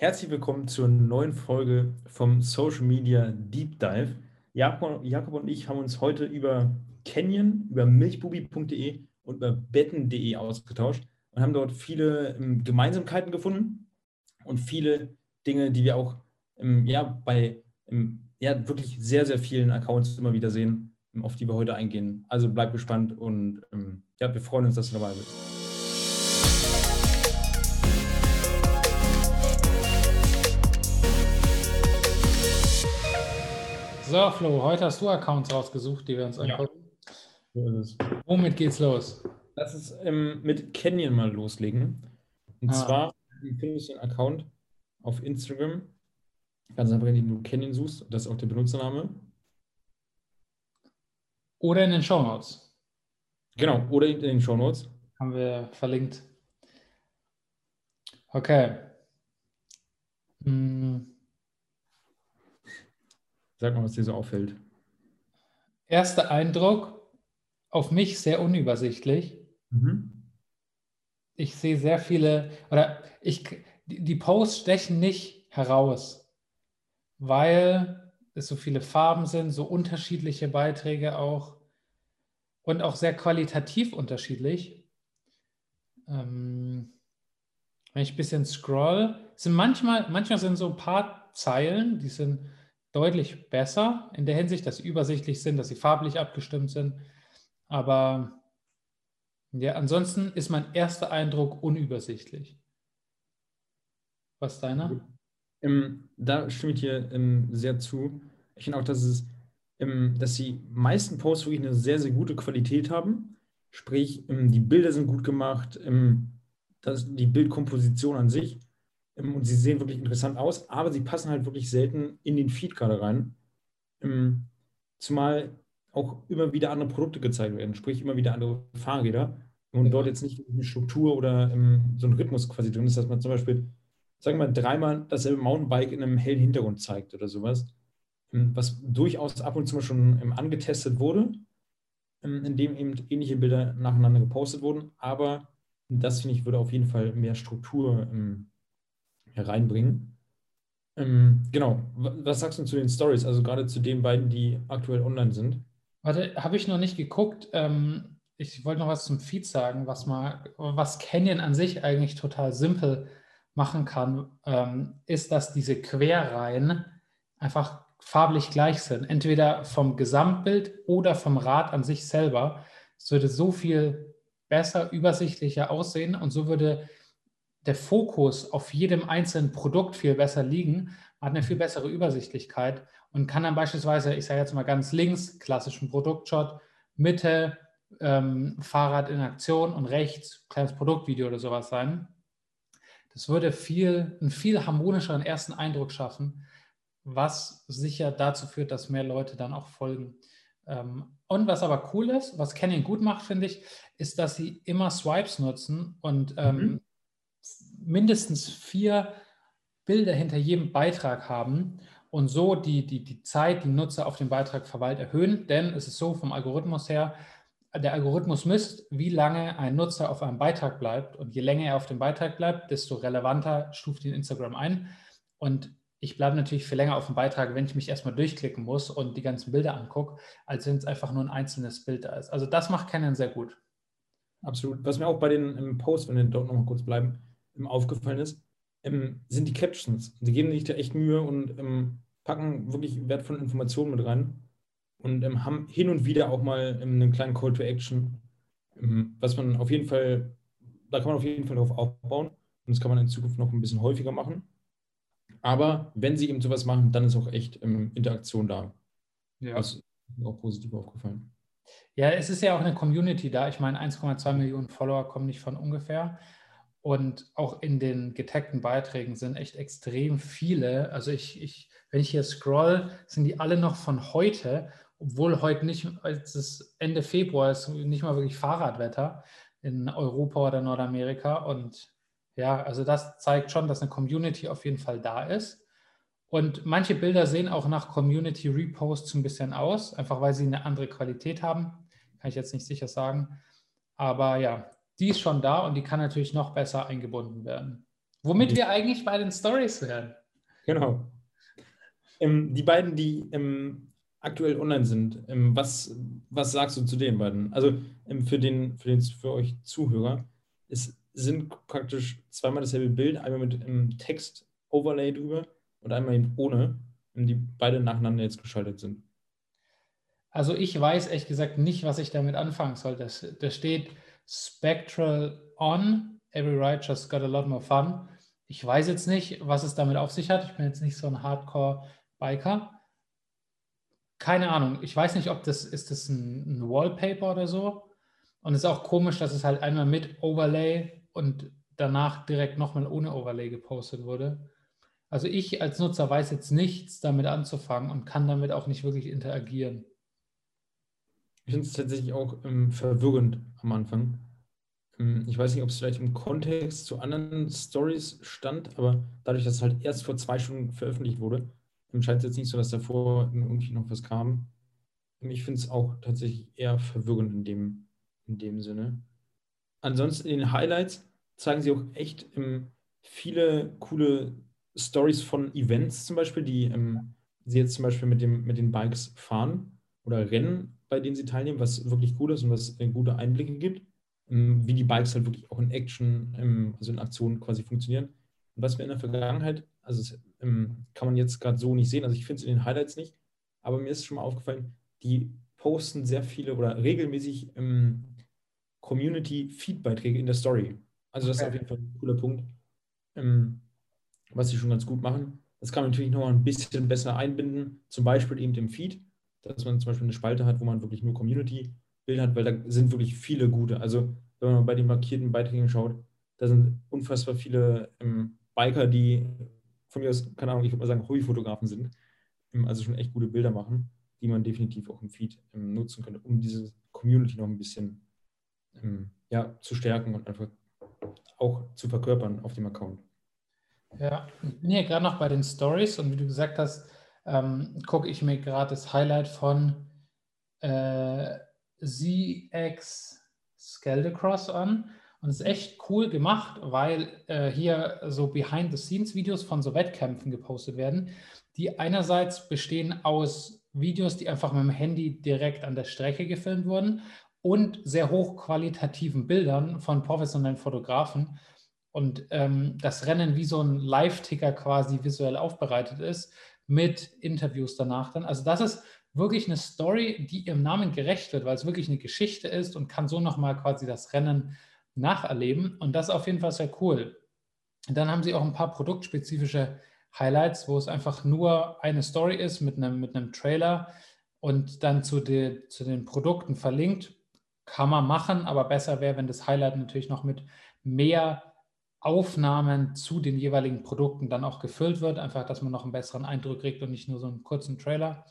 Herzlich willkommen zur neuen Folge vom Social Media Deep Dive. Jakob, und ich haben uns heute über Canyon, über milchbubi.de und über betten.de ausgetauscht und haben dort viele ähm, Gemeinsamkeiten gefunden und viele Dinge, die wir auch ähm, ja, bei ähm, ja, wirklich sehr, sehr vielen Accounts immer wieder sehen, auf die wir heute eingehen. Also bleib gespannt und ja, wir freuen uns, dass du dabei bist. So, Flo, heute hast du Accounts rausgesucht, die wir uns angucken. Ja, so ist es. Womit geht's los? Lass uns ähm, mit Canyon mal loslegen. Und ah. zwar findest du einen Account auf Instagram. Ganz einfach, indem du Canyon suchst. Das ist auch der Benutzername. Oder in den Show Notes. Genau, oder in den Show Notes. Haben wir verlinkt. Okay. Hm. Sag mal, was dir so auffällt. Erster Eindruck, auf mich sehr unübersichtlich. Mhm. Ich sehe sehr viele, oder ich, die Posts stechen nicht heraus, weil es so viele Farben sind, so unterschiedliche Beiträge auch und auch sehr qualitativ unterschiedlich. Ähm, wenn ich ein bisschen scroll, sind manchmal, manchmal sind so ein paar Zeilen, die sind deutlich besser in der Hinsicht, dass sie übersichtlich sind, dass sie farblich abgestimmt sind. Aber ja, ansonsten ist mein erster Eindruck unübersichtlich. Was ist deiner? Ähm, da stimme ich dir ähm, sehr zu. Ich finde auch, dass es, ähm, dass die meisten Posts wirklich eine sehr, sehr gute Qualität haben. Sprich, ähm, die Bilder sind gut gemacht, ähm, das, die Bildkomposition an sich und sie sehen wirklich interessant aus, aber sie passen halt wirklich selten in den Feed gerade rein. Ähm, zumal auch immer wieder andere Produkte gezeigt werden, sprich immer wieder andere Fahrräder und dort jetzt nicht eine Struktur oder ähm, so ein Rhythmus quasi drin ist, dass man zum Beispiel, sagen wir mal, dreimal dasselbe Mountainbike in einem hellen Hintergrund zeigt oder sowas, was durchaus ab und zu mal schon angetestet wurde, in dem eben ähnliche Bilder nacheinander gepostet wurden, aber das finde ich würde auf jeden Fall mehr Struktur hereinbringen. Ähm, genau, was sagst du zu den Stories, also gerade zu den beiden, die aktuell online sind? Warte, habe ich noch nicht geguckt. Ähm, ich wollte noch was zum Feed sagen, was, mal, was Canyon an sich eigentlich total simpel machen kann, ähm, ist, dass diese Querreihen einfach farblich gleich sind. Entweder vom Gesamtbild oder vom Rad an sich selber. Es würde so viel besser, übersichtlicher aussehen und so würde der Fokus auf jedem einzelnen Produkt viel besser liegen, hat eine viel bessere Übersichtlichkeit und kann dann beispielsweise, ich sage jetzt mal ganz links, klassischen Produktshot, Mitte, ähm, Fahrrad in Aktion und rechts kleines Produktvideo oder sowas sein. Das würde viel, einen viel harmonischeren ersten Eindruck schaffen, was sicher dazu führt, dass mehr Leute dann auch folgen. Ähm, und was aber cool ist, was Canyon gut macht, finde ich, ist, dass sie immer Swipes nutzen und ähm, mhm mindestens vier Bilder hinter jedem Beitrag haben und so die, die, die Zeit, die Nutzer auf den Beitrag verweilt, erhöhen. Denn es ist so vom Algorithmus her, der Algorithmus misst, wie lange ein Nutzer auf einem Beitrag bleibt. Und je länger er auf dem Beitrag bleibt, desto relevanter stuft ihn Instagram ein. Und ich bleibe natürlich viel länger auf dem Beitrag, wenn ich mich erstmal durchklicken muss und die ganzen Bilder angucke, als wenn es einfach nur ein einzelnes Bild da ist. Also das macht Canon sehr gut. Absolut. Was mir auch bei den Posts, wenn wir dort nochmal kurz bleiben, aufgefallen ist, ähm, sind die Captions. Sie geben sich da echt Mühe und ähm, packen wirklich wertvolle Informationen mit rein und ähm, haben hin und wieder auch mal ähm, einen kleinen Call to Action, ähm, was man auf jeden Fall, da kann man auf jeden Fall darauf aufbauen und das kann man in Zukunft noch ein bisschen häufiger machen. Aber wenn sie eben sowas machen, dann ist auch echt ähm, Interaktion da. Ja. Das ist mir auch positiv aufgefallen. Ja, es ist ja auch eine Community da. Ich meine, 1,2 Millionen Follower kommen nicht von ungefähr. Und auch in den getagten Beiträgen sind echt extrem viele. Also ich, ich, wenn ich hier scroll, sind die alle noch von heute, obwohl heute nicht, es Ende Februar ist, nicht mal wirklich Fahrradwetter in Europa oder Nordamerika. Und ja, also das zeigt schon, dass eine Community auf jeden Fall da ist. Und manche Bilder sehen auch nach Community Reposts ein bisschen aus, einfach weil sie eine andere Qualität haben. Kann ich jetzt nicht sicher sagen. Aber ja, die ist schon da und die kann natürlich noch besser eingebunden werden. Womit wir eigentlich bei den Stories wären. Genau. Ähm, die beiden, die ähm, aktuell online sind, ähm, was, was sagst du zu den beiden? Also ähm, für, den, für, den, für euch Zuhörer, es sind praktisch zweimal dasselbe Bild, einmal mit einem Text-Overlay drüber und einmal eben ohne, die beide nacheinander jetzt geschaltet sind. Also ich weiß ehrlich gesagt nicht, was ich damit anfangen soll. Da steht Spectral on, every ride just got a lot more fun. Ich weiß jetzt nicht, was es damit auf sich hat. Ich bin jetzt nicht so ein Hardcore-Biker. Keine Ahnung. Ich weiß nicht, ob das ist das ein, ein Wallpaper oder so. Und es ist auch komisch, dass es halt einmal mit Overlay und danach direkt nochmal ohne Overlay gepostet wurde. Also ich als Nutzer weiß jetzt nichts damit anzufangen und kann damit auch nicht wirklich interagieren. Ich finde es tatsächlich auch ähm, verwirrend am Anfang. Ähm, ich weiß nicht, ob es vielleicht im Kontext zu anderen Stories stand, aber dadurch, dass es halt erst vor zwei Stunden veröffentlicht wurde, ähm, scheint es jetzt nicht so, dass davor irgendwie noch was kam. Ich finde es auch tatsächlich eher verwirrend in dem, in dem Sinne. Ansonsten in den Highlights zeigen sie auch echt ähm, viele coole Stories von Events zum Beispiel, die ähm, sie jetzt zum Beispiel mit, dem, mit den Bikes fahren oder Rennen, bei denen sie teilnehmen, was wirklich cool ist und was äh, gute Einblicke gibt, ähm, wie die Bikes halt wirklich auch in Action, ähm, also in Aktionen quasi funktionieren. Und was wir in der Vergangenheit, also das, ähm, kann man jetzt gerade so nicht sehen, also ich finde es in den Highlights nicht, aber mir ist schon mal aufgefallen, die posten sehr viele oder regelmäßig Community-Feed-Beiträge in der Story. Also das ist auf jeden Fall ein cooler Punkt, was sie schon ganz gut machen. Das kann man natürlich noch mal ein bisschen besser einbinden, zum Beispiel eben im Feed dass man zum Beispiel eine Spalte hat, wo man wirklich nur Community-Bilder hat, weil da sind wirklich viele gute. Also wenn man bei den markierten Beiträgen schaut, da sind unfassbar viele ähm, Biker, die von mir aus, keine Ahnung, ich würde mal sagen, Hobbyfotografen sind, ähm, also schon echt gute Bilder machen, die man definitiv auch im Feed ähm, nutzen könnte, um diese Community noch ein bisschen ähm, ja, zu stärken und einfach auch zu verkörpern auf dem Account. Ja, ich bin hier gerade noch bei den Stories und wie du gesagt hast, ähm, gucke ich mir gerade das Highlight von äh, ZX Skeldacross an. Und es ist echt cool gemacht, weil äh, hier so Behind-the-Scenes-Videos von so Wettkämpfen gepostet werden, die einerseits bestehen aus Videos, die einfach mit dem Handy direkt an der Strecke gefilmt wurden und sehr hochqualitativen Bildern von professionellen Fotografen. Und ähm, das Rennen wie so ein Live-Ticker quasi visuell aufbereitet ist mit Interviews danach dann. Also das ist wirklich eine Story, die ihrem Namen gerecht wird, weil es wirklich eine Geschichte ist und kann so nochmal quasi das Rennen nacherleben. Und das ist auf jeden Fall sehr cool. Dann haben sie auch ein paar produktspezifische Highlights, wo es einfach nur eine Story ist mit einem, mit einem Trailer und dann zu, de, zu den Produkten verlinkt. Kann man machen, aber besser wäre, wenn das Highlight natürlich noch mit mehr Aufnahmen zu den jeweiligen Produkten dann auch gefüllt wird, einfach, dass man noch einen besseren Eindruck kriegt und nicht nur so einen kurzen Trailer.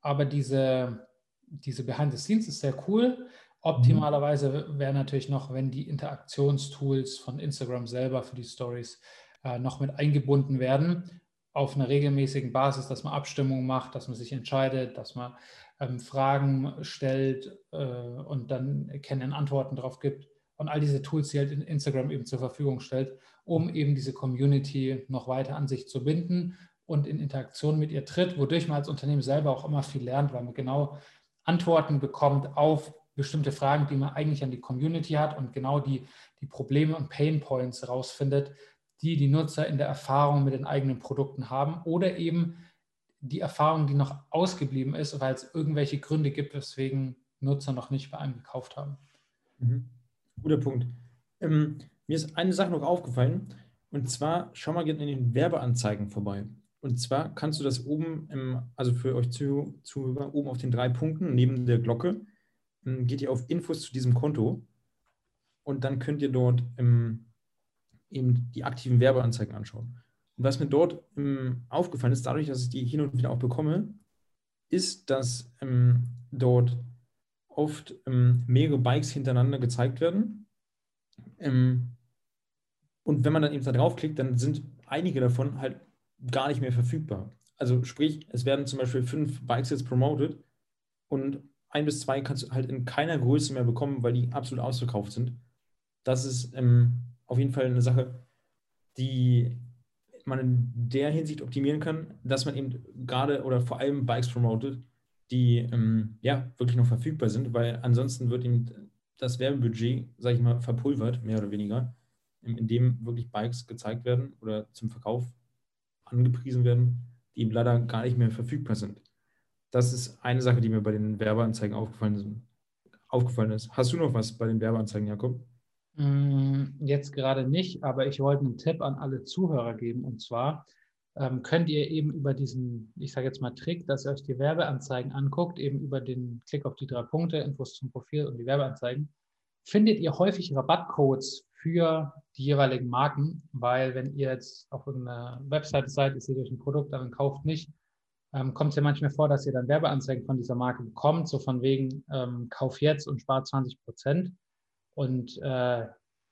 Aber diese, diese Behind the Scenes ist sehr cool. Optimalerweise wäre natürlich noch, wenn die Interaktionstools von Instagram selber für die Stories äh, noch mit eingebunden werden, auf einer regelmäßigen Basis, dass man Abstimmungen macht, dass man sich entscheidet, dass man ähm, Fragen stellt äh, und dann kennen Antworten darauf gibt und all diese Tools, die halt Instagram eben zur Verfügung stellt, um eben diese Community noch weiter an sich zu binden und in Interaktion mit ihr tritt, wodurch man als Unternehmen selber auch immer viel lernt, weil man genau Antworten bekommt auf bestimmte Fragen, die man eigentlich an die Community hat und genau die, die Probleme und Pain Points rausfindet, die die Nutzer in der Erfahrung mit den eigenen Produkten haben oder eben die Erfahrung, die noch ausgeblieben ist, weil es irgendwelche Gründe gibt, weswegen Nutzer noch nicht bei einem gekauft haben. Mhm. Guter Punkt. Ähm, mir ist eine Sache noch aufgefallen. Und zwar, schau mal gerne in den Werbeanzeigen vorbei. Und zwar kannst du das oben, im, also für euch Zuhörer, oben auf den drei Punkten neben der Glocke, ähm, geht ihr auf Infos zu diesem Konto. Und dann könnt ihr dort ähm, eben die aktiven Werbeanzeigen anschauen. Und was mir dort ähm, aufgefallen ist, dadurch, dass ich die hin und wieder auch bekomme, ist, dass dort oft ähm, mehrere Bikes hintereinander gezeigt werden. Ähm, und wenn man dann eben da draufklickt, dann sind einige davon halt gar nicht mehr verfügbar. Also sprich, es werden zum Beispiel fünf Bikes jetzt promoted und ein bis zwei kannst du halt in keiner Größe mehr bekommen, weil die absolut ausverkauft sind. Das ist ähm, auf jeden Fall eine Sache, die man in der Hinsicht optimieren kann, dass man eben gerade oder vor allem Bikes promotet, die ähm, ja wirklich noch verfügbar sind, weil ansonsten wird eben das Werbebudget, sage ich mal, verpulvert, mehr oder weniger, in dem wirklich Bikes gezeigt werden oder zum Verkauf angepriesen werden, die eben leider gar nicht mehr verfügbar sind. Das ist eine Sache, die mir bei den Werbeanzeigen aufgefallen ist. Aufgefallen ist. Hast du noch was bei den Werbeanzeigen, Jakob? Mm, jetzt gerade nicht, aber ich wollte einen Tipp an alle Zuhörer geben. Und zwar ähm, könnt ihr eben über diesen, ich sage jetzt mal Trick, dass ihr euch die Werbeanzeigen anguckt, eben über den Klick auf die drei Punkte, Infos zum Profil und die Werbeanzeigen, findet ihr häufig Rabattcodes für die jeweiligen Marken, weil wenn ihr jetzt auf irgendeiner Webseite seid, ihr seht euch ein Produkt an und kauft nicht, ähm, kommt es ja manchmal vor, dass ihr dann Werbeanzeigen von dieser Marke bekommt, so von wegen ähm, Kauf jetzt und spart 20 Prozent. Und äh,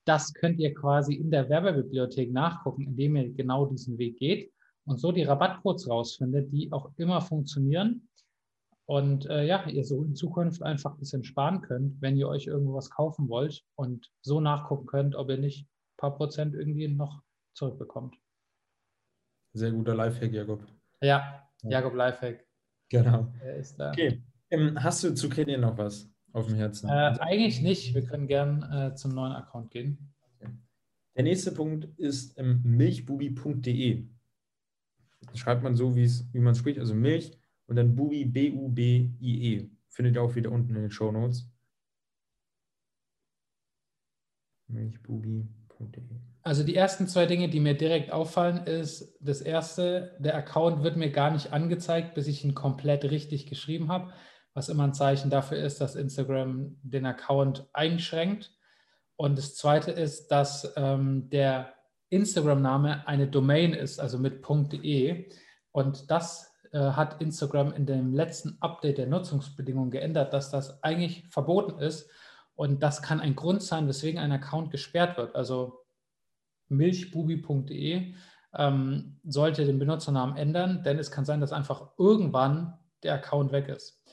das könnt ihr quasi in der Werbebibliothek nachgucken, indem ihr genau diesen Weg geht und so die Rabattcodes rausfindet, die auch immer funktionieren. Und äh, ja, ihr so in Zukunft einfach ein bisschen sparen könnt, wenn ihr euch irgendwas kaufen wollt und so nachgucken könnt, ob ihr nicht ein paar Prozent irgendwie noch zurückbekommt. Sehr guter Lifehack, Jakob. Ja, Jakob Lifehack. Genau. Okay. Ähm, hast du zu Canyon noch was auf dem Herzen? Äh, eigentlich nicht. Wir können gern äh, zum neuen Account gehen. Der nächste Punkt ist ähm, milchbubi.de. schreibt man so, wie man es spricht, also Milch und dann Bubi, B-U-B-I-E. Findet ihr auch wieder unten in den Show Notes. Milchbubi.de. Also die ersten zwei Dinge, die mir direkt auffallen, ist das erste, der Account wird mir gar nicht angezeigt, bis ich ihn komplett richtig geschrieben habe, was immer ein Zeichen dafür ist, dass Instagram den Account einschränkt. Und das zweite ist, dass ähm, der Instagram-Name eine Domain ist, also mit .de. Und das äh, hat Instagram in dem letzten Update der Nutzungsbedingungen geändert, dass das eigentlich verboten ist. Und das kann ein Grund sein, weswegen ein Account gesperrt wird. Also milchbubi.de ähm, sollte den Benutzernamen ändern, denn es kann sein, dass einfach irgendwann der Account weg ist.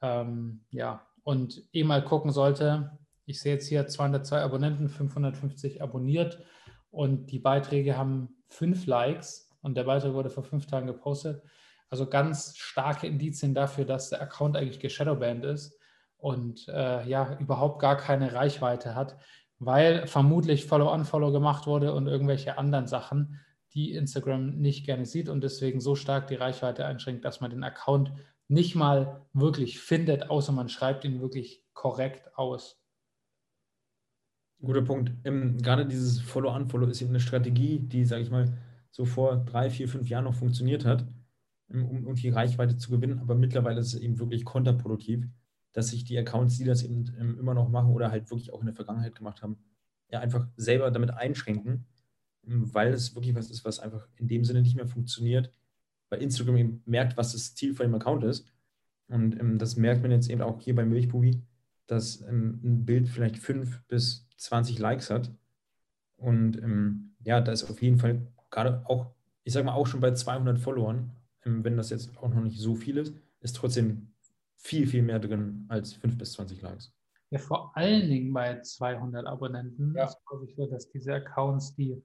Ähm, ja, und eh mal gucken sollte, ich sehe jetzt hier 202 Abonnenten, 550 abonniert und die Beiträge haben fünf Likes und der Beitrag wurde vor fünf Tagen gepostet. Also ganz starke Indizien dafür, dass der Account eigentlich geshadowbanned ist und äh, ja, überhaupt gar keine Reichweite hat weil vermutlich Follow-on-Follow gemacht wurde und irgendwelche anderen Sachen, die Instagram nicht gerne sieht und deswegen so stark die Reichweite einschränkt, dass man den Account nicht mal wirklich findet, außer man schreibt ihn wirklich korrekt aus. Guter Punkt. Ähm, gerade dieses Follow-on-Follow ist eben eine Strategie, die, sage ich mal, so vor drei, vier, fünf Jahren noch funktioniert hat, um, um die Reichweite zu gewinnen, aber mittlerweile ist es eben wirklich kontraproduktiv dass sich die Accounts, die das eben ähm, immer noch machen oder halt wirklich auch in der Vergangenheit gemacht haben, ja einfach selber damit einschränken, ähm, weil es wirklich was ist, was einfach in dem Sinne nicht mehr funktioniert, weil Instagram eben merkt, was das Ziel von dem Account ist. Und ähm, das merkt man jetzt eben auch hier bei Milchbubi, dass ähm, ein Bild vielleicht 5 bis 20 Likes hat. Und ähm, ja, da ist auf jeden Fall gerade auch, ich sag mal, auch schon bei 200 Followern, ähm, wenn das jetzt auch noch nicht so viel ist, ist trotzdem viel, viel mehr drin als 5 bis 20 Likes. Ja, vor allen Dingen bei 200 Abonnenten ja. ist glaube ich so, dass diese Accounts, die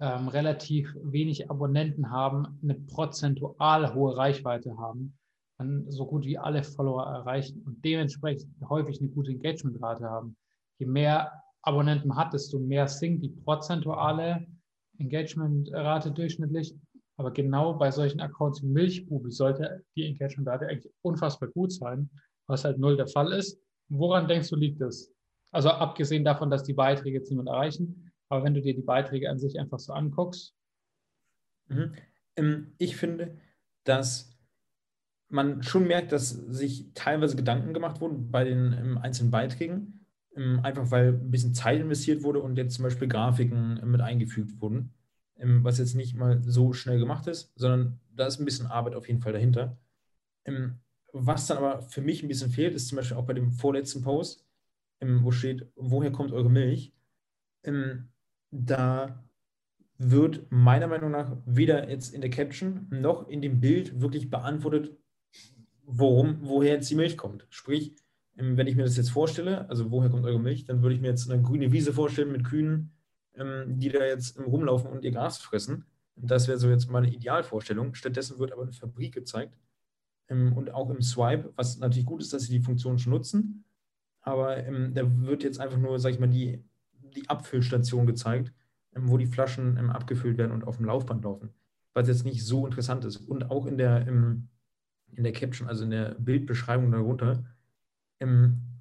ähm, relativ wenig Abonnenten haben, eine prozentual hohe Reichweite haben, dann so gut wie alle Follower erreichen und dementsprechend häufig eine gute Engagementrate haben. Je mehr Abonnenten man hat, desto mehr sinkt die prozentuale Engagementrate durchschnittlich aber genau bei solchen Accounts wie Milchbubi sollte die Engagement-Rate eigentlich unfassbar gut sein, was halt null der Fall ist. Woran denkst du, liegt das? Also abgesehen davon, dass die Beiträge jetzt niemand erreichen, aber wenn du dir die Beiträge an sich einfach so anguckst. Mhm. Ähm, ich finde, dass man schon merkt, dass sich teilweise Gedanken gemacht wurden bei den ähm, einzelnen Beiträgen, ähm, einfach weil ein bisschen Zeit investiert wurde und jetzt zum Beispiel Grafiken mit eingefügt wurden was jetzt nicht mal so schnell gemacht ist, sondern da ist ein bisschen Arbeit auf jeden Fall dahinter. Was dann aber für mich ein bisschen fehlt, ist zum Beispiel auch bei dem vorletzten Post, wo steht, woher kommt eure Milch? Da wird meiner Meinung nach weder jetzt in der Caption noch in dem Bild wirklich beantwortet, worum, woher jetzt die Milch kommt. Sprich, wenn ich mir das jetzt vorstelle, also woher kommt eure Milch, dann würde ich mir jetzt eine grüne Wiese vorstellen mit Kühen, ähm, die da jetzt rumlaufen und ihr Gras fressen. Das wäre so jetzt meine Idealvorstellung. Stattdessen wird aber eine Fabrik gezeigt. Ähm, und auch im Swipe, was natürlich gut ist, dass sie die Funktion schon nutzen. Aber ähm, da wird jetzt einfach nur, sag ich mal, die, die Abfüllstation gezeigt, ähm, wo die Flaschen ähm, abgefüllt werden und auf dem Laufband laufen. Was jetzt nicht so interessant ist. Und auch in der, in der Caption, also in der Bildbeschreibung darunter,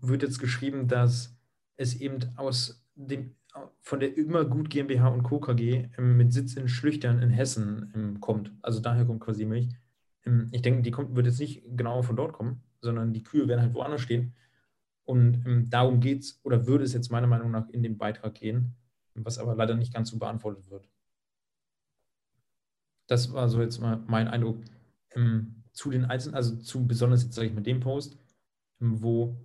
wird jetzt geschrieben, dass es eben aus dem, von der Immergut GmbH und Co. KG mit Sitz in Schlüchtern in Hessen kommt. Also daher kommt quasi Milch. ich denke, die kommt, wird jetzt nicht genau von dort kommen, sondern die Kühe werden halt woanders stehen. Und ähm, darum geht es oder würde es jetzt meiner Meinung nach in den Beitrag gehen, was aber leider nicht ganz so beantwortet wird. Das war so jetzt mal mein Eindruck ähm, zu den Einzelnen, also zu besonders jetzt sage ich mit dem Post, ähm, wo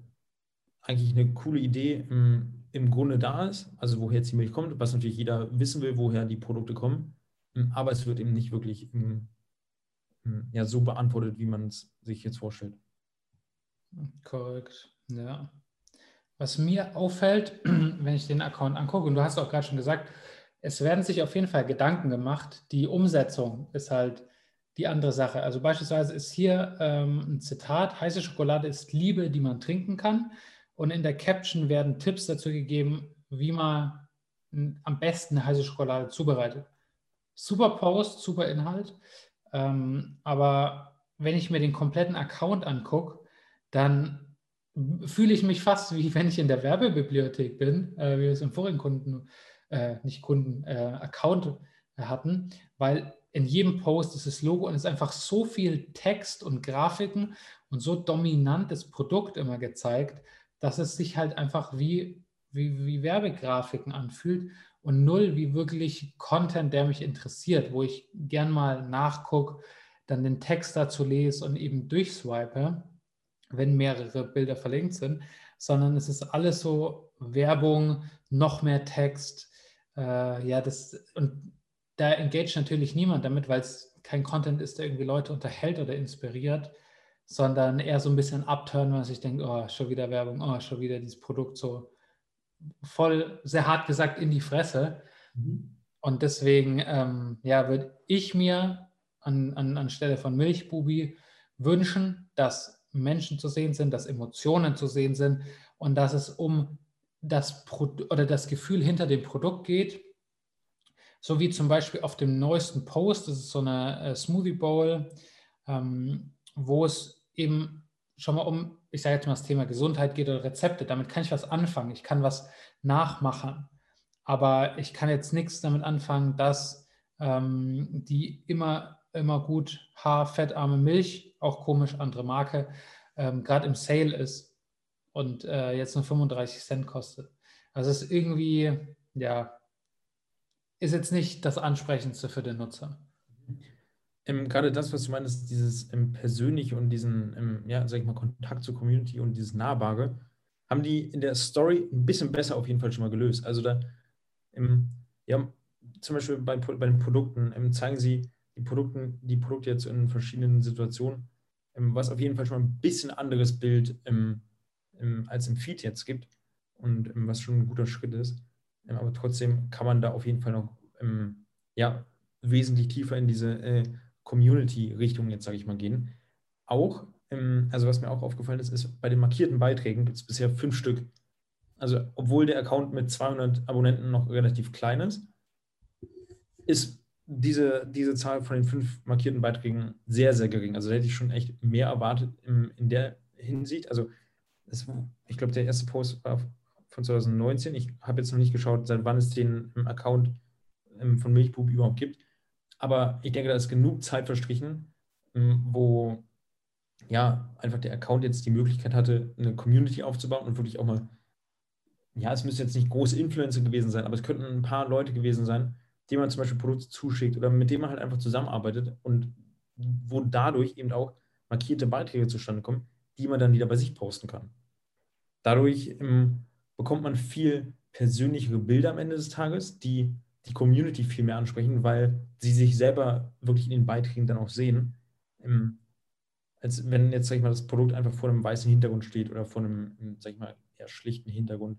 eigentlich eine coole Idee ähm, im Grunde da ist, also woher jetzt die Milch kommt, was natürlich jeder wissen will, woher die Produkte kommen, ähm, aber es wird eben nicht wirklich ja, so beantwortet, wie man es sich jetzt vorstellt. Korrekt. Ja. Was mir auffällt, wenn ich den Account angucke, und du hast auch gerade schon gesagt, es werden sich auf jeden Fall Gedanken gemacht. Die Umsetzung ist halt die andere Sache. Also beispielsweise ist hier ähm, ein Zitat, heiße Schokolade ist Liebe, die man trinken kann. Und in der Caption werden Tipps dazu gegeben, wie man am besten heiße Schokolade zubereitet. Super Post, super Inhalt. Ähm, aber wenn ich mir den kompletten Account angucke, dann fühle ich mich fast wie wenn ich in der Werbebibliothek bin, äh, wie wir es im vorigen Kunden, äh, nicht Kunden, äh, Account hatten, weil in jedem Post ist das Logo und es ist einfach so viel Text und Grafiken und so dominantes Produkt immer gezeigt, dass es sich halt einfach wie, wie, wie Werbegrafiken anfühlt und null wie wirklich Content, der mich interessiert, wo ich gern mal nachgucke, dann den Text dazu lese und eben durchswipe wenn mehrere Bilder verlinkt sind, sondern es ist alles so Werbung, noch mehr Text. Äh, ja, das und da engage natürlich niemand damit, weil es kein Content ist, der irgendwie Leute unterhält oder inspiriert, sondern eher so ein bisschen abturn, was ich denke, oh, schon wieder Werbung, oh, schon wieder dieses Produkt so voll, sehr hart gesagt, in die Fresse. Mhm. Und deswegen, ähm, ja, würde ich mir an, an, anstelle von Milchbubi wünschen, dass Menschen zu sehen sind, dass Emotionen zu sehen sind und dass es um das Pro oder das Gefühl hinter dem Produkt geht. So wie zum Beispiel auf dem neuesten Post, das ist so eine äh, Smoothie Bowl, ähm, wo es eben schon mal um, ich sage jetzt mal das Thema Gesundheit geht oder Rezepte. Damit kann ich was anfangen. Ich kann was nachmachen. Aber ich kann jetzt nichts damit anfangen, dass ähm, die immer immer gut haarfettarme Milch, auch komisch, andere Marke, ähm, gerade im Sale ist und äh, jetzt nur 35 Cent kostet. Also es ist irgendwie, ja, ist jetzt nicht das Ansprechendste für den Nutzer. Ähm, gerade das, was du meinst, dieses ähm, Persönliche und diesen, ähm, ja, sag ich mal, Kontakt zur Community und dieses Nahbare, haben die in der Story ein bisschen besser auf jeden Fall schon mal gelöst. Also da, ähm, ja, zum Beispiel bei, bei den Produkten ähm, zeigen sie, die, Produkten, die Produkte jetzt in verschiedenen Situationen, ähm, was auf jeden Fall schon ein bisschen anderes Bild als im Feed jetzt gibt und was schon ein guter Schritt ist. Ähm, aber trotzdem kann man da auf jeden Fall noch ja, wesentlich tiefer in diese äh, Community-Richtung jetzt, sage ich mal, gehen. Auch, also was mir auch aufgefallen ist, ist, bei den markierten Beiträgen gibt es bisher fünf Stück. Also obwohl der Account mit 200 Abonnenten noch relativ klein ist, ist diese, diese Zahl von den fünf markierten Beiträgen sehr, sehr gering. Also da hätte ich schon echt mehr erwartet in, in der Hinsicht. Also das, ich glaube, der erste Post war von 2019. Ich habe jetzt noch nicht geschaut, seit wann es den Account ähm, von Milchbub überhaupt gibt. Aber ich denke, da ist genug Zeit verstrichen, ähm, wo ja einfach der Account jetzt die Möglichkeit hatte, eine Community aufzubauen und wirklich auch mal, ja, es müssen jetzt nicht große Influencer gewesen sein, aber es könnten ein paar Leute gewesen sein, dem man zum Beispiel Produkte zuschickt oder mit dem man halt einfach zusammenarbeitet und wo dadurch eben auch markierte Beiträge zustande kommen, die man dann wieder bei sich posten kann. Dadurch ähm, bekommt man viel persönlichere Bilder am Ende des Tages, die die Community viel mehr ansprechen, weil sie sich selber wirklich in den Beiträgen dann auch sehen. Ähm, als wenn jetzt, sag ich mal, das Produkt einfach vor einem weißen Hintergrund steht oder vor einem, sag ich mal, eher schlichten Hintergrund,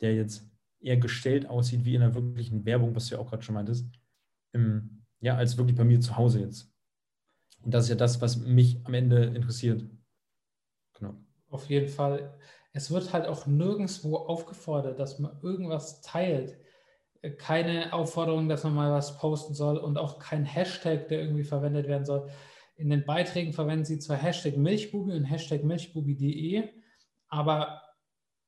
der jetzt eher gestellt aussieht, wie in einer wirklichen Werbung, was du ja auch gerade schon meintest, ähm, ja, als wirklich bei mir zu Hause jetzt. Und das ist ja das, was mich am Ende interessiert. Genau. Auf jeden Fall. Es wird halt auch nirgendwo aufgefordert, dass man irgendwas teilt. Keine Aufforderung, dass man mal was posten soll und auch kein Hashtag, der irgendwie verwendet werden soll. In den Beiträgen verwenden sie zwar Hashtag Milchbubi und Hashtag Milchbubi.de, aber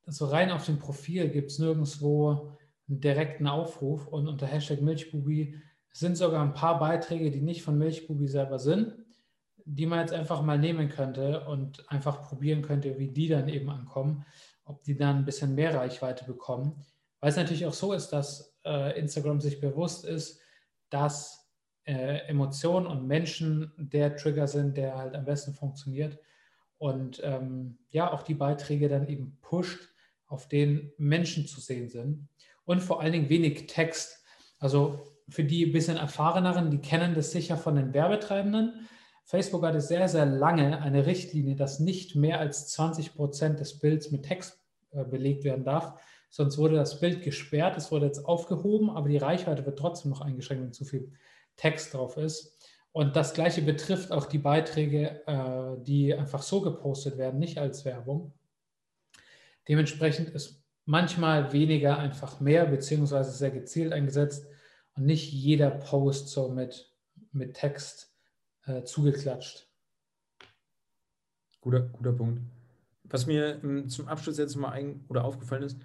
so rein auf dem Profil gibt es nirgendwo einen direkten Aufruf und unter Hashtag Milchbubi sind sogar ein paar Beiträge, die nicht von Milchbubi selber sind, die man jetzt einfach mal nehmen könnte und einfach probieren könnte, wie die dann eben ankommen, ob die dann ein bisschen mehr Reichweite bekommen. Weil es natürlich auch so ist, dass äh, Instagram sich bewusst ist, dass äh, Emotionen und Menschen der Trigger sind, der halt am besten funktioniert. Und ähm, ja, auch die Beiträge dann eben pusht, auf denen Menschen zu sehen sind. Und vor allen Dingen wenig Text. Also für die ein bisschen erfahreneren, die kennen das sicher von den Werbetreibenden. Facebook hatte sehr, sehr lange eine Richtlinie, dass nicht mehr als 20 Prozent des Bilds mit Text äh, belegt werden darf. Sonst wurde das Bild gesperrt, es wurde jetzt aufgehoben, aber die Reichweite wird trotzdem noch eingeschränkt, wenn zu viel Text drauf ist. Und das gleiche betrifft auch die Beiträge, äh, die einfach so gepostet werden, nicht als Werbung. Dementsprechend ist manchmal weniger einfach mehr, beziehungsweise sehr gezielt eingesetzt und nicht jeder Post so mit, mit Text äh, zugeklatscht. Guter, guter Punkt. Was mir ähm, zum Abschluss jetzt mal ein, oder aufgefallen ist,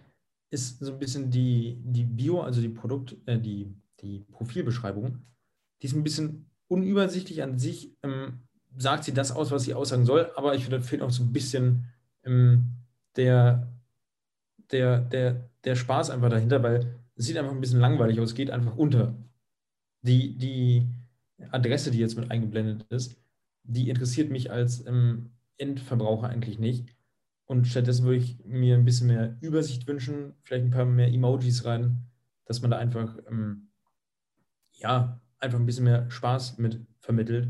ist so ein bisschen die, die Bio, also die Produkt, äh, die, die Profilbeschreibung die ist ein bisschen unübersichtlich an sich. Ähm, sagt sie das aus, was sie aussagen soll, aber ich finde, da fehlt auch so ein bisschen ähm, der, der, der, der Spaß einfach dahinter, weil es sieht einfach ein bisschen langweilig aus, geht einfach unter. Die, die Adresse, die jetzt mit eingeblendet ist, die interessiert mich als ähm, Endverbraucher eigentlich nicht. Und stattdessen würde ich mir ein bisschen mehr Übersicht wünschen, vielleicht ein paar mehr Emojis rein, dass man da einfach ähm, ja, einfach ein bisschen mehr Spaß mit vermittelt,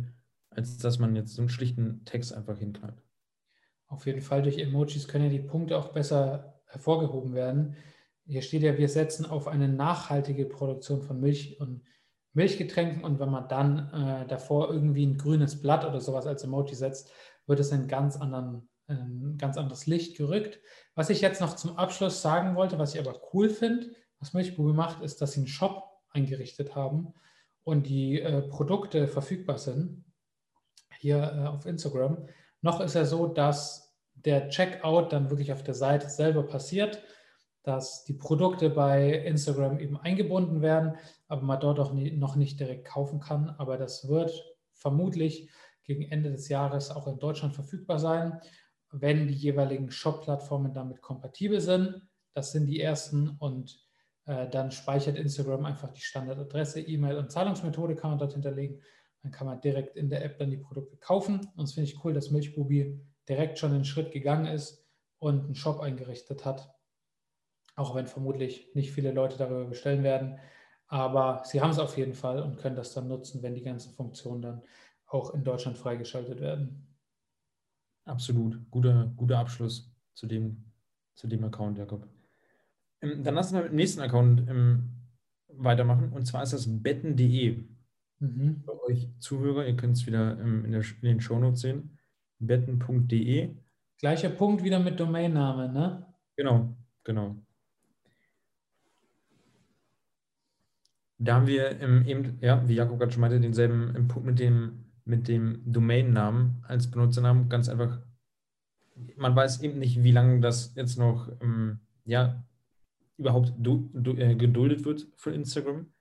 als dass man jetzt so einen schlichten Text einfach hinknallt. Auf jeden Fall durch Emojis können ja die Punkte auch besser hervorgehoben werden. Hier steht ja, wir setzen auf eine nachhaltige Produktion von Milch und Milchgetränken und wenn man dann äh, davor irgendwie ein grünes Blatt oder sowas als Emoji setzt, wird es in ganz anderen, ein ganz anderes Licht gerückt. Was ich jetzt noch zum Abschluss sagen wollte, was ich aber cool finde, was Milchbubi macht, ist, dass sie einen Shop eingerichtet haben und die äh, Produkte verfügbar sind, hier äh, auf Instagram. Noch ist ja so, dass der Checkout dann wirklich auf der Seite selber passiert, dass die Produkte bei Instagram eben eingebunden werden, aber man dort auch nie, noch nicht direkt kaufen kann. Aber das wird vermutlich gegen Ende des Jahres auch in Deutschland verfügbar sein, wenn die jeweiligen Shop-Plattformen damit kompatibel sind. Das sind die ersten und äh, dann speichert Instagram einfach die Standardadresse, E-Mail und Zahlungsmethode kann man dort hinterlegen. Dann kann man direkt in der App dann die Produkte kaufen. Und es finde ich cool, dass Milchbubi direkt schon den Schritt gegangen ist und einen Shop eingerichtet hat. Auch wenn vermutlich nicht viele Leute darüber bestellen werden. Aber sie haben es auf jeden Fall und können das dann nutzen, wenn die ganzen Funktionen dann auch in Deutschland freigeschaltet werden. Absolut. Guter, guter Abschluss zu dem, zu dem Account, Jakob. Ähm, dann lassen wir mit dem nächsten Account ähm, weitermachen. Und zwar ist das betten.de. Mhm. Für euch Zuhörer, ihr könnt es wieder ähm, in, der, in den Shownotes sehen. betten.de. Gleicher Punkt wieder mit Domainname, ne? Genau, genau. Da haben wir ähm, eben, ja, wie Jakob gerade schon meinte, denselben Punkt mit dem, mit dem Domainnamen als Benutzernamen. Ganz einfach, man weiß eben nicht, wie lange das jetzt noch ähm, ja, überhaupt du, du, äh, geduldet wird von Instagram.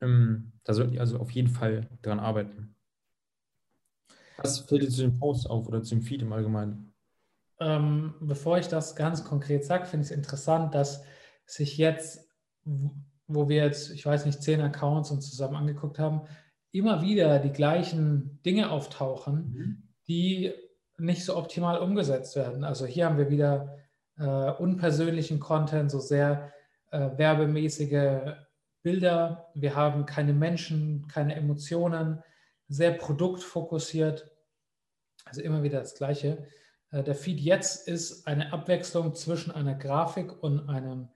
Ähm, da sollten die also auf jeden Fall dran arbeiten. Was fällt dir zu dem Post auf oder zu dem Feed im Allgemeinen? Ähm, bevor ich das ganz konkret sage, finde ich es interessant, dass sich jetzt, wo wir jetzt, ich weiß nicht, zehn Accounts uns zusammen angeguckt haben, immer wieder die gleichen Dinge auftauchen, mhm. die nicht so optimal umgesetzt werden. Also hier haben wir wieder äh, unpersönlichen Content, so sehr äh, werbemäßige Bilder. Wir haben keine Menschen, keine Emotionen, sehr produktfokussiert. Also immer wieder das Gleiche. Äh, der Feed jetzt ist eine Abwechslung zwischen einer Grafik und einem,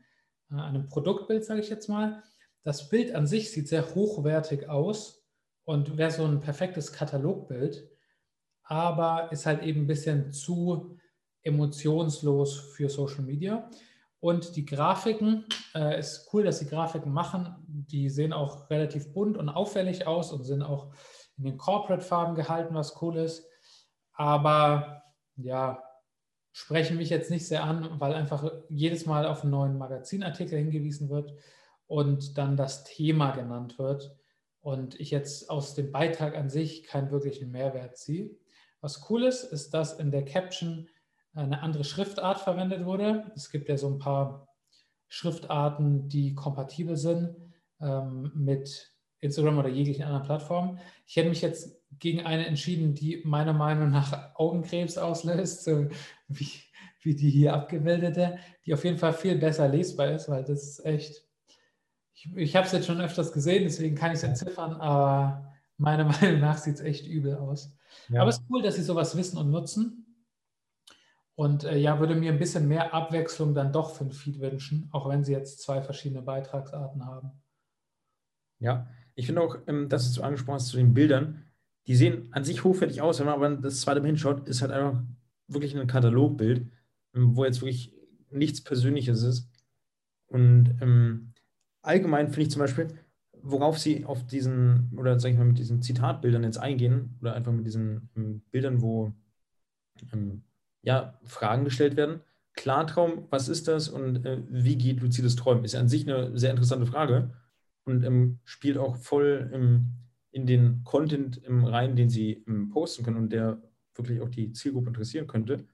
einem Produktbild, sage ich jetzt mal. Das Bild an sich sieht sehr hochwertig aus und wäre so ein perfektes Katalogbild, aber ist halt eben ein bisschen zu emotionslos für Social Media. Und die Grafiken, äh, ist cool, dass sie Grafiken machen. Die sehen auch relativ bunt und auffällig aus und sind auch in den Corporate-Farben gehalten, was cool ist. Aber ja, sprechen mich jetzt nicht sehr an, weil einfach jedes Mal auf einen neuen Magazinartikel hingewiesen wird und dann das Thema genannt wird und ich jetzt aus dem Beitrag an sich keinen wirklichen Mehrwert ziehe. Was cool ist, ist, dass in der Caption eine andere Schriftart verwendet wurde. Es gibt ja so ein paar Schriftarten, die kompatibel sind ähm, mit Instagram oder jeglichen anderen Plattformen. Ich hätte mich jetzt gegen eine entschieden, die meiner Meinung nach Augenkrebs auslöst, so wie, wie die hier abgebildete, die auf jeden Fall viel besser lesbar ist, weil das ist echt, ich, ich habe es jetzt schon öfters gesehen, deswegen kann ich es entziffern, aber meiner Meinung nach sieht es echt übel aus. Ja. Aber es ist cool, dass sie sowas wissen und nutzen. Und äh, ja, würde mir ein bisschen mehr Abwechslung dann doch für den Feed wünschen, auch wenn sie jetzt zwei verschiedene Beitragsarten haben. Ja, ich finde auch, ähm, dass du angesprochen hast zu den Bildern, die sehen an sich hochwertig aus, wenn man aber das zweite Mal hinschaut, ist halt einfach wirklich ein Katalogbild, ähm, wo jetzt wirklich nichts Persönliches ist. Und ähm, allgemein finde ich zum Beispiel, worauf sie auf diesen, oder sag ich mal, mit diesen Zitatbildern jetzt eingehen, oder einfach mit diesen ähm, Bildern, wo ähm, ja, Fragen gestellt werden. Klartraum, was ist das und äh, wie geht luzides Träumen? Ist ja an sich eine sehr interessante Frage und ähm, spielt auch voll im, in den Content rein, den sie ähm, posten können und der wirklich auch die Zielgruppe interessieren könnte.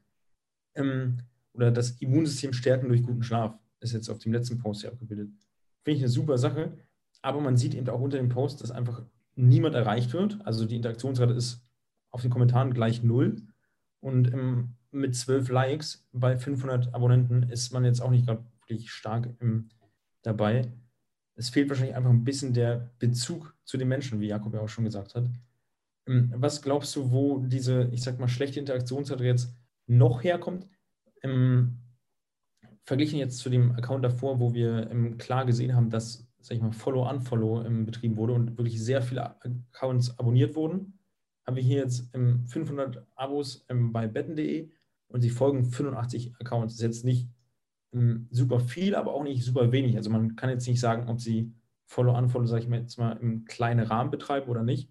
Ähm, oder das Immunsystem stärken durch guten Schlaf ist jetzt auf dem letzten Post hier abgebildet. Finde ich eine super Sache, aber man sieht eben auch unter dem Post, dass einfach niemand erreicht wird. Also die Interaktionsrate ist auf den Kommentaren gleich null. Und im mit 12 Likes bei 500 Abonnenten ist man jetzt auch nicht gerade wirklich stark im, dabei. Es fehlt wahrscheinlich einfach ein bisschen der Bezug zu den Menschen, wie Jakob ja auch schon gesagt hat. Ähm, was glaubst du, wo diese, ich sag mal, schlechte Interaktionszeit jetzt noch herkommt? Ähm, verglichen jetzt zu dem Account davor, wo wir ähm, klar gesehen haben, dass, sag ich mal, Follow-Unfollow ähm, betrieben wurde und wirklich sehr viele Accounts abonniert wurden, haben wir hier jetzt 500 Abos bei betten.de und sie folgen 85 Accounts. Das ist jetzt nicht ähm, super viel, aber auch nicht super wenig. Also man kann jetzt nicht sagen, ob sie Follow-Unfollow, sage ich mal jetzt mal, im kleinen Rahmen betreiben oder nicht.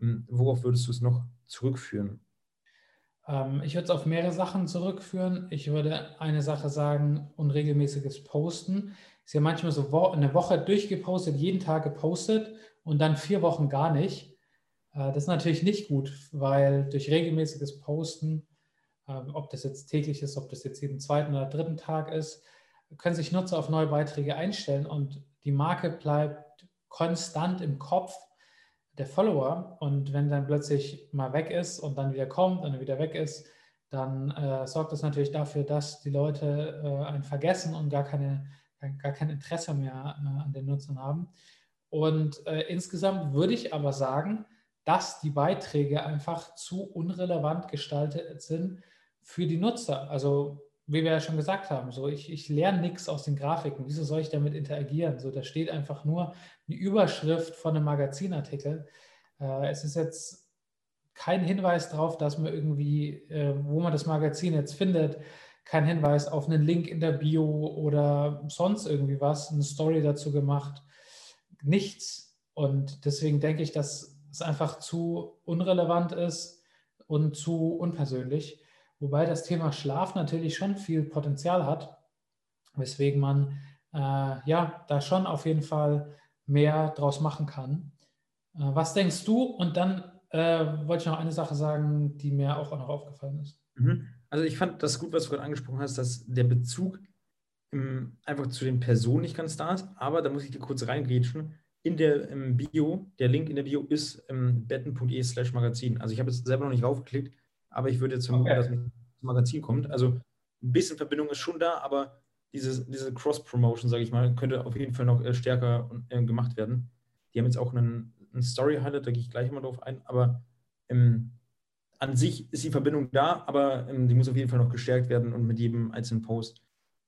Ähm, worauf würdest du es noch zurückführen? Ähm, ich würde es auf mehrere Sachen zurückführen. Ich würde eine Sache sagen, unregelmäßiges Posten. Ist ja manchmal so eine Woche durchgepostet, jeden Tag gepostet und dann vier Wochen gar nicht. Äh, das ist natürlich nicht gut, weil durch regelmäßiges Posten ähm, ob das jetzt täglich ist, ob das jetzt jeden zweiten oder dritten Tag ist, können sich Nutzer auf neue Beiträge einstellen und die Marke bleibt konstant im Kopf der Follower. Und wenn dann plötzlich mal weg ist und dann wieder kommt und dann wieder weg ist, dann äh, sorgt das natürlich dafür, dass die Leute äh, einen vergessen und gar, keine, gar kein Interesse mehr äh, an den Nutzern haben. Und äh, insgesamt würde ich aber sagen, dass die Beiträge einfach zu unrelevant gestaltet sind, für die Nutzer. Also wie wir ja schon gesagt haben, so ich, ich lerne nichts aus den Grafiken. Wieso soll ich damit interagieren? So, da steht einfach nur eine Überschrift von einem Magazinartikel. Äh, es ist jetzt kein Hinweis darauf, dass man irgendwie, äh, wo man das Magazin jetzt findet, kein Hinweis auf einen Link in der Bio oder sonst irgendwie was, eine Story dazu gemacht. Nichts. Und deswegen denke ich, dass es einfach zu unrelevant ist und zu unpersönlich. Wobei das Thema Schlaf natürlich schon viel Potenzial hat, weswegen man äh, ja da schon auf jeden Fall mehr draus machen kann. Äh, was denkst du? Und dann äh, wollte ich noch eine Sache sagen, die mir auch noch aufgefallen ist. Mhm. Also ich fand das gut, was du gerade angesprochen hast, dass der Bezug im, einfach zu den Personen nicht ganz da ist, aber da muss ich dir kurz reingrätschen. In der im Bio, der Link in der Bio ist ähm, betten.de slash Magazin. Also ich habe jetzt selber noch nicht raufgeklickt, aber ich würde jetzt vermuten, okay. dass man zum Magazin kommt. Also ein bisschen Verbindung ist schon da, aber diese, diese Cross-Promotion, sage ich mal, könnte auf jeden Fall noch äh, stärker äh, gemacht werden. Die haben jetzt auch einen, einen Story-Highlight, da gehe ich gleich mal drauf ein, aber ähm, an sich ist die Verbindung da, aber ähm, die muss auf jeden Fall noch gestärkt werden und mit jedem einzelnen Post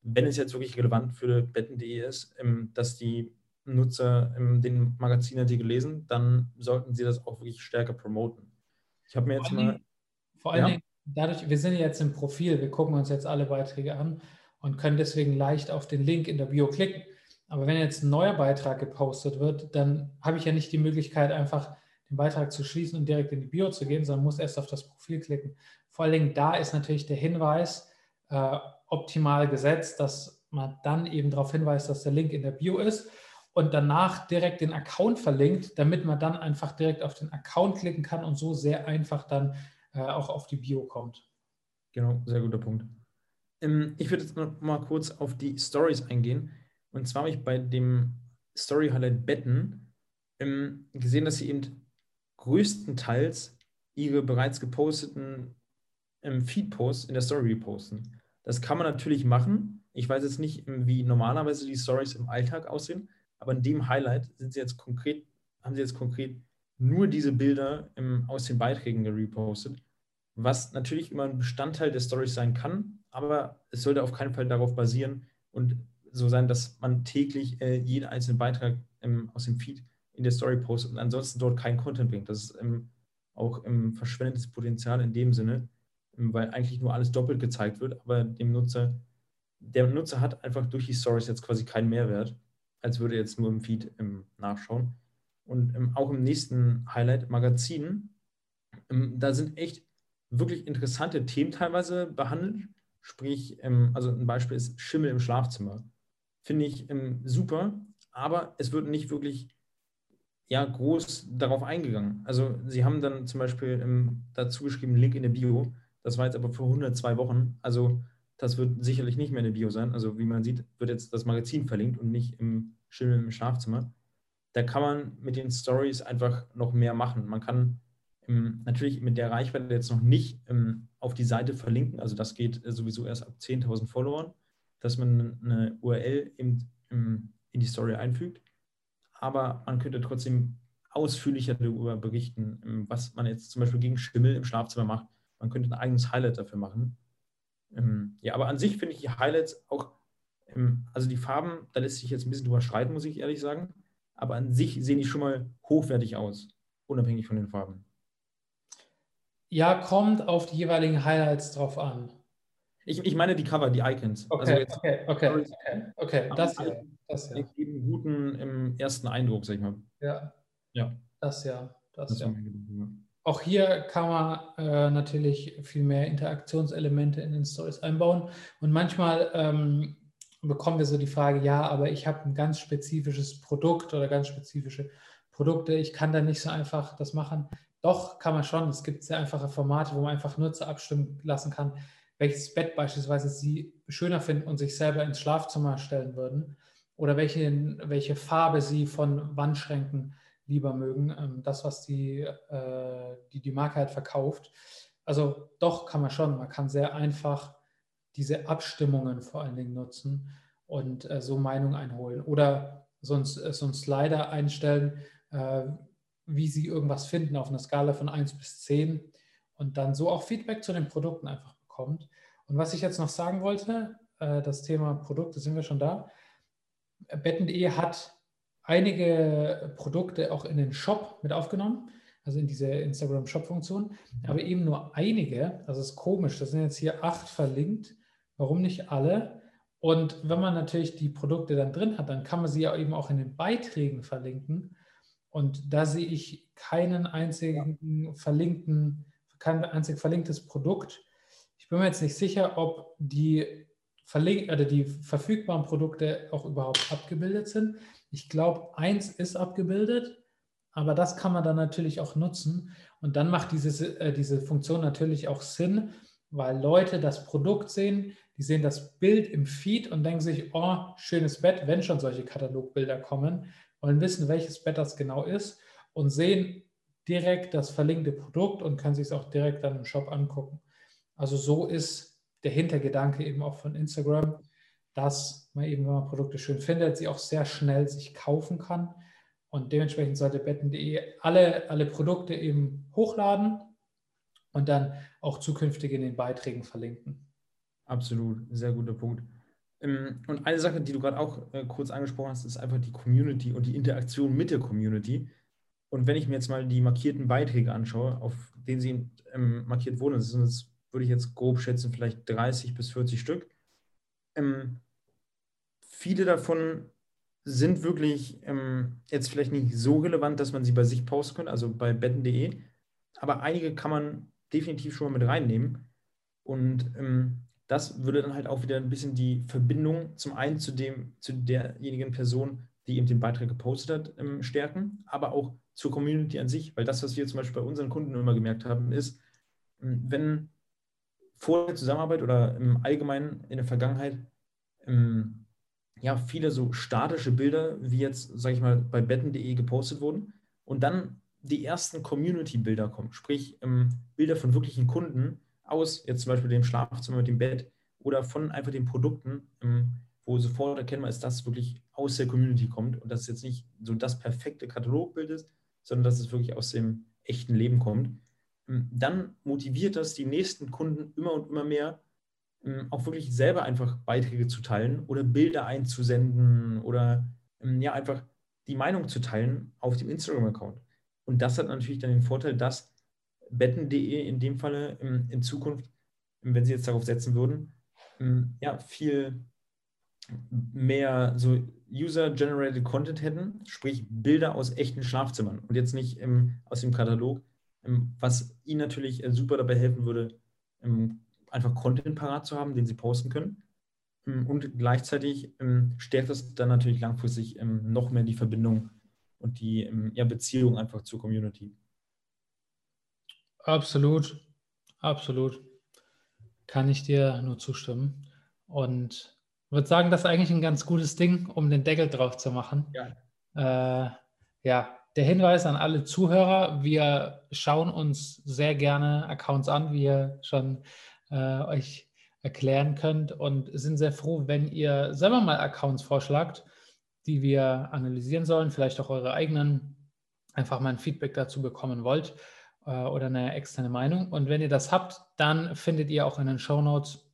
wenn es jetzt wirklich relevant für betten.de ist, ähm, dass die Nutzer ähm, den Magazinartikel lesen, dann sollten sie das auch wirklich stärker promoten. Ich habe mir jetzt mal. Vor allen ja? Dingen, dadurch, wir sind jetzt im Profil, wir gucken uns jetzt alle Beiträge an und können deswegen leicht auf den Link in der Bio klicken. Aber wenn jetzt ein neuer Beitrag gepostet wird, dann habe ich ja nicht die Möglichkeit, einfach den Beitrag zu schließen und direkt in die Bio zu gehen, sondern muss erst auf das Profil klicken. Vor allen Dingen da ist natürlich der Hinweis äh, optimal gesetzt, dass man dann eben darauf hinweist, dass der Link in der Bio ist und danach direkt den Account verlinkt, damit man dann einfach direkt auf den Account klicken kann und so sehr einfach dann auch auf die Bio kommt. Genau, sehr guter Punkt. Ähm, ich würde jetzt noch mal kurz auf die Stories eingehen. Und zwar habe ich bei dem Story Highlight Betten ähm, gesehen, dass sie eben größtenteils ihre bereits geposteten ähm, Feed-Posts in der Story reposten. Das kann man natürlich machen. Ich weiß jetzt nicht, wie normalerweise die Stories im Alltag aussehen, aber in dem Highlight sind sie jetzt konkret, haben sie jetzt konkret nur diese Bilder aus den Beiträgen gerepostet, was natürlich immer ein Bestandteil der Stories sein kann, aber es sollte auf keinen Fall darauf basieren und so sein, dass man täglich äh, jeden einzelnen Beitrag ähm, aus dem Feed in der Story postet und ansonsten dort keinen Content bringt. Das ist ähm, auch ähm, verschwendetes Potenzial in dem Sinne, ähm, weil eigentlich nur alles doppelt gezeigt wird, aber dem Nutzer, der Nutzer hat einfach durch die Stories jetzt quasi keinen Mehrwert als würde jetzt nur im Feed ähm, nachschauen. Und ähm, auch im nächsten Highlight Magazin, da sind echt wirklich interessante Themen teilweise behandelt. Sprich, ähm, also ein Beispiel ist Schimmel im Schlafzimmer. Finde ich ähm, super, aber es wird nicht wirklich ja, groß darauf eingegangen. Also sie haben dann zum Beispiel ähm, dazu geschrieben, Link in der Bio. Das war jetzt aber vor 102 Wochen. Also das wird sicherlich nicht mehr in der Bio sein. Also wie man sieht, wird jetzt das Magazin verlinkt und nicht im Schimmel im Schlafzimmer. Da kann man mit den Stories einfach noch mehr machen. Man kann natürlich mit der Reichweite jetzt noch nicht ähm, auf die Seite verlinken. Also das geht äh, sowieso erst ab 10.000 Followern, dass man eine URL im, in die Story einfügt. Aber man könnte trotzdem ausführlicher darüber berichten, ähm, was man jetzt zum Beispiel gegen Schimmel im Schlafzimmer macht. Man könnte ein eigenes Highlight dafür machen. Ähm, ja, aber an sich finde ich die Highlights auch, ähm, also die Farben, da lässt sich jetzt ein bisschen drüber streiten, muss ich ehrlich sagen. Aber an sich sehen die schon mal hochwertig aus, unabhängig von den Farben. Ja, kommt auf die jeweiligen Highlights drauf an. Ich, ich meine die Cover, die Icons. Okay, also jetzt, okay, okay, okay, okay. Das ja. Das ja. Geben guten im ersten Eindruck, sag ich mal. Ja. Ja. Das ja. Das, das ja. ja. Auch hier kann man äh, natürlich viel mehr Interaktionselemente in den Stories einbauen. Und manchmal ähm, bekommen wir so die Frage, ja, aber ich habe ein ganz spezifisches Produkt oder ganz spezifische Produkte. Ich kann da nicht so einfach das machen. Doch, kann man schon. Es gibt sehr einfache Formate, wo man einfach Nutzer abstimmen lassen kann, welches Bett beispielsweise sie schöner finden und sich selber ins Schlafzimmer stellen würden oder welche, welche Farbe sie von Wandschränken lieber mögen. Ähm, das, was die, äh, die, die Marke halt verkauft. Also doch kann man schon. Man kann sehr einfach diese Abstimmungen vor allen Dingen nutzen und äh, so Meinung einholen. Oder sonst äh, so einen Slider einstellen, wie Sie irgendwas finden auf einer Skala von 1 bis 10 und dann so auch Feedback zu den Produkten einfach bekommt. Und was ich jetzt noch sagen wollte, äh, das Thema Produkte, sind wir schon da. Betten.de hat einige Produkte auch in den Shop mit aufgenommen, also in diese Instagram-Shop-Funktion, mhm. aber eben nur einige. Das ist komisch. Das sind jetzt hier acht verlinkt. Warum nicht alle? Und wenn man natürlich die Produkte dann drin hat, dann kann man sie ja eben auch in den Beiträgen verlinken. Und da sehe ich keinen einzigen verlinkten, kein einzig verlinktes Produkt. Ich bin mir jetzt nicht sicher, ob die, verlink oder die verfügbaren Produkte auch überhaupt abgebildet sind. Ich glaube, eins ist abgebildet, aber das kann man dann natürlich auch nutzen. Und dann macht diese, äh, diese Funktion natürlich auch Sinn, weil Leute das Produkt sehen, die sehen das Bild im Feed und denken sich, oh, schönes Bett, wenn schon solche Katalogbilder kommen, wollen wissen, welches Bett das genau ist und sehen direkt das verlinkte Produkt und können sich es auch direkt dann im Shop angucken. Also so ist der Hintergedanke eben auch von Instagram dass man eben, wenn man Produkte schön findet, sie auch sehr schnell sich kaufen kann. Und dementsprechend sollte betten.de alle, alle Produkte eben hochladen und dann auch zukünftig in den Beiträgen verlinken. Absolut, sehr guter Punkt. Ähm, und eine Sache, die du gerade auch äh, kurz angesprochen hast, ist einfach die Community und die Interaktion mit der Community. Und wenn ich mir jetzt mal die markierten Beiträge anschaue, auf denen sie ähm, markiert wurden, das sind jetzt, würde ich jetzt grob schätzen, vielleicht 30 bis 40 Stück. Ähm, viele davon sind wirklich jetzt vielleicht nicht so relevant, dass man sie bei sich posten könnte, also bei betten.de, aber einige kann man definitiv schon mal mit reinnehmen. Und ähm, das würde dann halt auch wieder ein bisschen die Verbindung zum einen zu dem, zu derjenigen Person, die eben den Beitrag gepostet hat, ähm, stärken, aber auch zur Community an sich, weil das, was wir zum Beispiel bei unseren Kunden immer gemerkt haben, ist, ähm, wenn vor der Zusammenarbeit oder im Allgemeinen in der Vergangenheit ähm, ja viele so statische Bilder, wie jetzt, sage ich mal, bei betten.de gepostet wurden und dann die ersten Community-Bilder kommen, sprich ähm, Bilder von wirklichen Kunden aus, jetzt zum Beispiel dem Schlafzimmer mit dem Bett oder von einfach den Produkten, ähm, wo sofort erkennbar ist, dass es wirklich aus der Community kommt und dass es jetzt nicht so das perfekte Katalogbild ist, sondern dass es wirklich aus dem echten Leben kommt. Ähm, dann motiviert das die nächsten Kunden immer und immer mehr, ähm, auch wirklich selber einfach Beiträge zu teilen oder Bilder einzusenden oder ja einfach die Meinung zu teilen auf dem Instagram-Account. Und das hat natürlich dann den Vorteil, dass betten.de in dem Falle in, in Zukunft, wenn sie jetzt darauf setzen würden, ja, viel mehr so User-Generated Content hätten, sprich Bilder aus echten Schlafzimmern und jetzt nicht aus dem Katalog, was ihnen natürlich äh, super dabei helfen würde, einfach Content parat zu haben, den sie posten können. Und gleichzeitig stärkt das dann natürlich langfristig noch mehr die Verbindung und die Beziehung einfach zur Community. Absolut, absolut. Kann ich dir nur zustimmen. Und würde sagen, das ist eigentlich ein ganz gutes Ding, um den Deckel drauf zu machen. Ja. Äh, ja, der Hinweis an alle Zuhörer, wir schauen uns sehr gerne Accounts an, wie ihr schon äh, euch erklären könnt und sind sehr froh, wenn ihr selber mal Accounts vorschlagt, die wir analysieren sollen, vielleicht auch eure eigenen, einfach mal ein Feedback dazu bekommen wollt oder eine externe Meinung. Und wenn ihr das habt, dann findet ihr auch in den Show Notes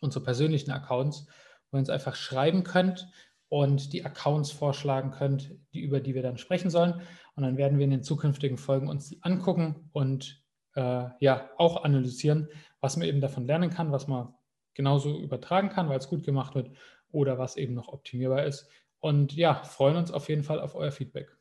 unsere persönlichen Accounts, wo ihr uns einfach schreiben könnt und die Accounts vorschlagen könnt, die, über die wir dann sprechen sollen. Und dann werden wir in den zukünftigen Folgen uns die angucken und äh, ja auch analysieren, was man eben davon lernen kann, was man genauso übertragen kann, weil es gut gemacht wird oder was eben noch optimierbar ist. Und ja, freuen uns auf jeden Fall auf euer Feedback.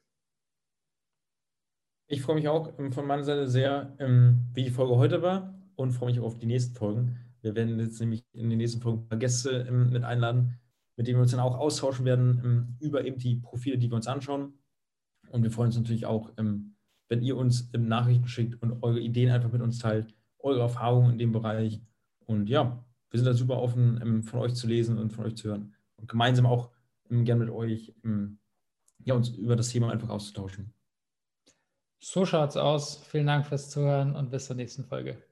Ich freue mich auch ähm, von meiner Seite sehr, ähm, wie die Folge heute war und freue mich auch auf die nächsten Folgen. Wir werden jetzt nämlich in den nächsten Folgen ein paar Gäste ähm, mit einladen, mit denen wir uns dann auch austauschen werden über eben die Profile, die wir uns anschauen. Und wir freuen uns natürlich auch, wenn ihr uns Nachrichten schickt und eure Ideen einfach mit uns teilt, eure Erfahrungen in dem Bereich. Und ja, wir sind da super offen, von euch zu lesen und von euch zu hören. Und gemeinsam auch gerne mit euch ja, uns über das Thema einfach auszutauschen. So schaut's aus. Vielen Dank fürs Zuhören und bis zur nächsten Folge.